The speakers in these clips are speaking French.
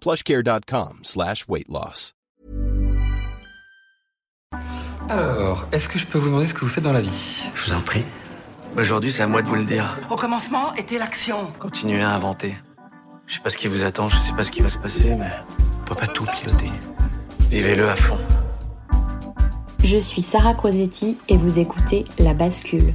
plushcare.com slash weight loss. Alors, est-ce que je peux vous demander ce que vous faites dans la vie? Je vous en prie. Aujourd'hui, c'est à moi de vous le dire. Au commencement était l'action. Continuez à inventer. Je sais pas ce qui vous attend, je sais pas ce qui va se passer, mais on peut pas tout piloter. Vivez-le à fond. Je suis Sarah Crosetti et vous écoutez La Bascule.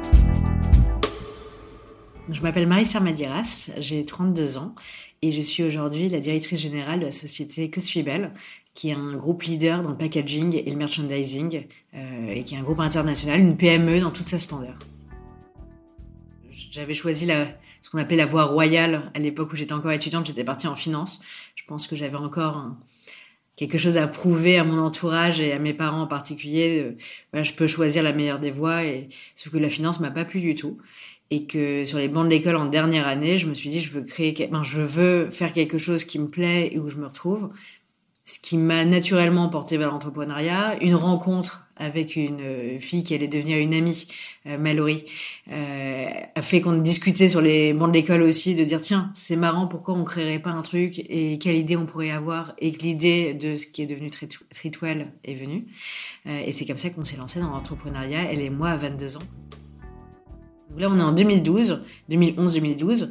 Je m'appelle Marie Sermadiras, j'ai 32 ans et je suis aujourd'hui la directrice générale de la société Que suis belle, qui est un groupe leader dans le packaging et le merchandising euh, et qui est un groupe international, une PME dans toute sa splendeur. J'avais choisi ce qu'on appelait la voie royale à l'époque où j'étais encore étudiante, j'étais partie en finance. Je pense que j'avais encore quelque chose à prouver à mon entourage et à mes parents en particulier. Euh, je peux choisir la meilleure des voies, et sauf que la finance m'a pas plu du tout et que sur les bancs de l'école en dernière année, je me suis dit je veux créer, ben, je veux faire quelque chose qui me plaît et où je me retrouve. Ce qui m'a naturellement porté vers l'entrepreneuriat, une rencontre avec une euh, fille qui allait devenir une amie, euh, Mallory, euh, a fait qu'on discutait sur les bancs de l'école aussi, de dire tiens, c'est marrant, pourquoi on créerait pas un truc et quelle idée on pourrait avoir et que l'idée de ce qui est devenu Tritwell est venue. Euh, et c'est comme ça qu'on s'est lancé dans l'entrepreneuriat, elle et moi à 22 ans. Là, on est en 2012, 2011-2012,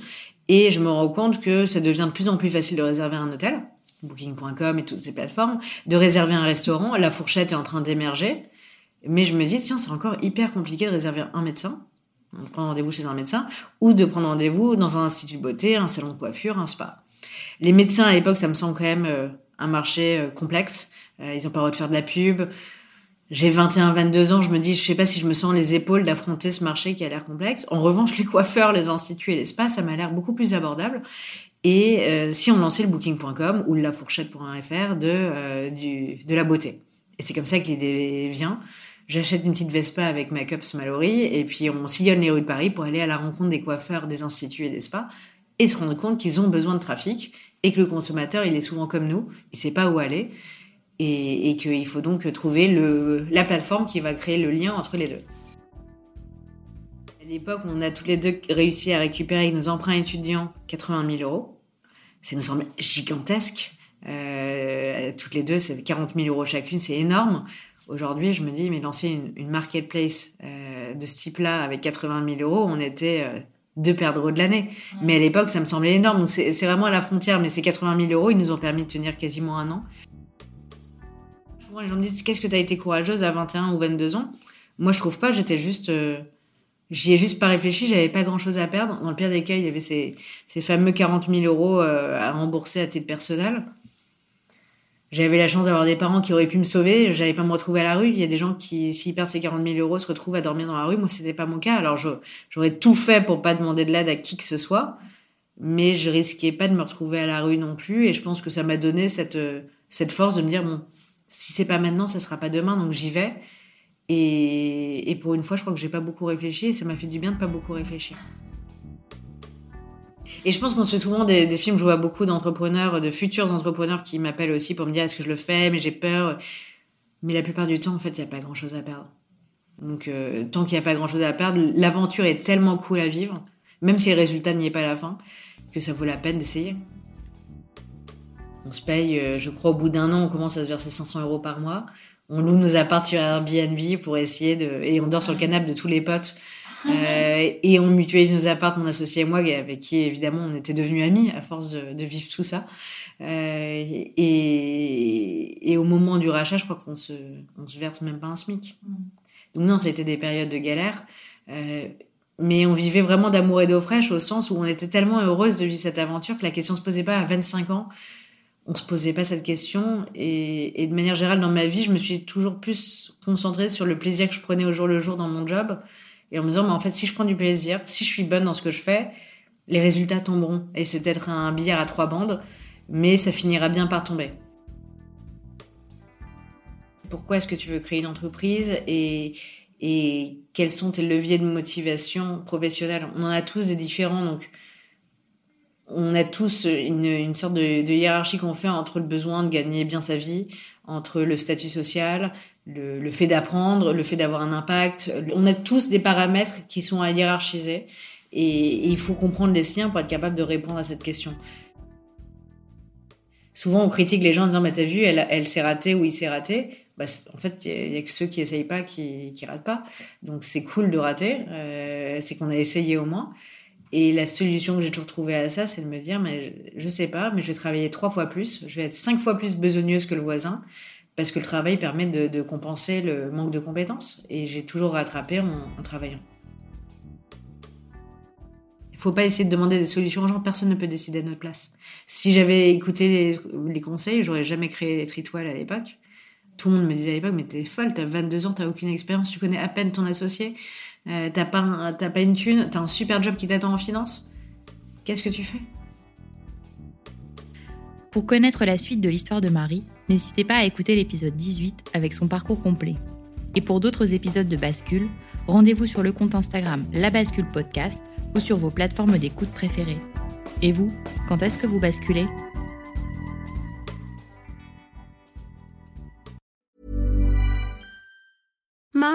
et je me rends compte que ça devient de plus en plus facile de réserver un hôtel, Booking.com et toutes ces plateformes, de réserver un restaurant. La fourchette est en train d'émerger, mais je me dis tiens, c'est encore hyper compliqué de réserver un médecin, de prendre rendez-vous chez un médecin, ou de prendre rendez-vous dans un institut de beauté, un salon de coiffure, un spa. Les médecins à l'époque, ça me semble quand même euh, un marché euh, complexe. Euh, ils ont pas le droit de faire de la pub. J'ai 21, 22 ans, je me dis, je sais pas si je me sens les épaules d'affronter ce marché qui a l'air complexe. En revanche, les coiffeurs, les instituts et les spas, ça m'a l'air beaucoup plus abordable. Et euh, si on lançait le booking.com ou la fourchette.fr de, euh, de la beauté. Et c'est comme ça que l'idée vient. J'achète une petite Vespa avec ma Cups Mallory et puis on sillonne les rues de Paris pour aller à la rencontre des coiffeurs, des instituts et des spas et se rendre compte qu'ils ont besoin de trafic et que le consommateur, il est souvent comme nous, il sait pas où aller et, et qu'il faut donc trouver le, la plateforme qui va créer le lien entre les deux. À l'époque, on a toutes les deux réussi à récupérer avec nos emprunts étudiants 80 000 euros. Ça nous semble gigantesque. Euh, toutes les deux, c'est 40 000 euros chacune, c'est énorme. Aujourd'hui, je me dis, mais lancer une, une marketplace euh, de ce type-là avec 80 000 euros, on était euh, deux perdreaux de l'année. Mais à l'époque, ça me semblait énorme. Donc c'est vraiment à la frontière. Mais ces 80 000 euros, ils nous ont permis de tenir quasiment un an. Les gens me disent Qu'est-ce que tu as été courageuse à 21 ou 22 ans? Moi, je trouve pas. J'étais juste. Euh, J'y ai juste pas réfléchi. J'avais pas grand chose à perdre. Dans le pire des cas, il y avait ces, ces fameux 40 000 euros euh, à rembourser à titre personnel. j'avais la chance d'avoir des parents qui auraient pu me sauver. J'allais pas me retrouver à la rue. Il y a des gens qui, s'ils perdent ces 40 000 euros, se retrouvent à dormir dans la rue. Moi, c'était pas mon cas. Alors, j'aurais tout fait pour pas demander de l'aide à qui que ce soit. Mais je risquais pas de me retrouver à la rue non plus. Et je pense que ça m'a donné cette, cette force de me dire, bon, si c'est pas maintenant, ça sera pas demain. Donc, j'y vais. Et, et pour une fois, je crois que j'ai pas beaucoup réfléchi. Et ça m'a fait du bien de pas beaucoup réfléchir. Et je pense qu'on se fait souvent des, films, je vois beaucoup d'entrepreneurs, de futurs entrepreneurs qui m'appellent aussi pour me dire est-ce que je le fais, mais j'ai peur. Mais la plupart du temps, en fait, il n'y a pas grand-chose à perdre. Donc, euh, tant qu'il n'y a pas grand-chose à perdre, l'aventure est tellement cool à vivre, même si le résultat n'y est pas à la fin, que ça vaut la peine d'essayer. On se paye, euh, je crois, au bout d'un an, on commence à se verser 500 euros par mois. On loue nos apparts sur Airbnb pour essayer de... Et on dort sur le canapé de tous les potes euh, et on mutualise nos apparts, mon associé et moi, avec qui évidemment on était devenus amis à force de, de vivre tout ça. Euh, et, et, au moment du rachat, je crois qu'on se, on se verse même pas un SMIC. Mm. Donc non, ça a été des périodes de galère. Euh, mais on vivait vraiment d'amour et d'eau fraîche au sens où on était tellement heureuse de vivre cette aventure que la question se posait pas à 25 ans. On se posait pas cette question. Et, de manière générale, dans ma vie, je me suis toujours plus concentrée sur le plaisir que je prenais au jour le jour dans mon job et en me disant, mais en fait, si je prends du plaisir, si je suis bonne dans ce que je fais, les résultats tomberont. Et c'est peut-être un billard à trois bandes, mais ça finira bien par tomber. Pourquoi est-ce que tu veux créer une entreprise et, et quels sont tes leviers de motivation professionnelle? On en a tous des différents, donc on a tous une, sorte de, hiérarchie qu'on fait entre le besoin de gagner bien sa vie, entre le statut social, le, fait d'apprendre, le fait d'avoir un impact. On a tous des paramètres qui sont à hiérarchiser et, il faut comprendre les siens pour être capable de répondre à cette question. Souvent, on critique les gens en disant, mais t'as vu, elle, s'est ratée ou il s'est raté. Bah, en fait, il y, a que ceux qui essayent pas qui, qui ratent pas. Donc, c'est cool de rater. Euh, c'est qu'on a essayé au moins. Et la solution que j'ai toujours trouvée à ça, c'est de me dire, mais je, je sais pas, mais je vais travailler trois fois plus. Je vais être cinq fois plus besogneuse que le voisin parce que le travail permet de, compenser le manque de compétences. Et j'ai toujours rattrapé en, travaillant. Il faut pas essayer de demander des solutions aux gens, personne ne peut décider à notre place. Si j'avais écouté les, les conseils, j'aurais jamais créé les tritoiles à l'époque. Tout le monde me disait à l'époque, mais t'es folle, t'as 22 ans, t'as aucune expérience, tu connais à peine ton associé, euh, t'as pas, pas une thune, t'as un super job qui t'attend en finance. Qu'est-ce que tu fais? Pour connaître la suite de l'histoire de Marie, n'hésitez pas à écouter l'épisode 18 avec son parcours complet. Et pour d'autres épisodes de Bascule, rendez-vous sur le compte Instagram La Bascule Podcast ou sur vos plateformes d'écoute préférées. Et vous, quand est-ce que vous basculez?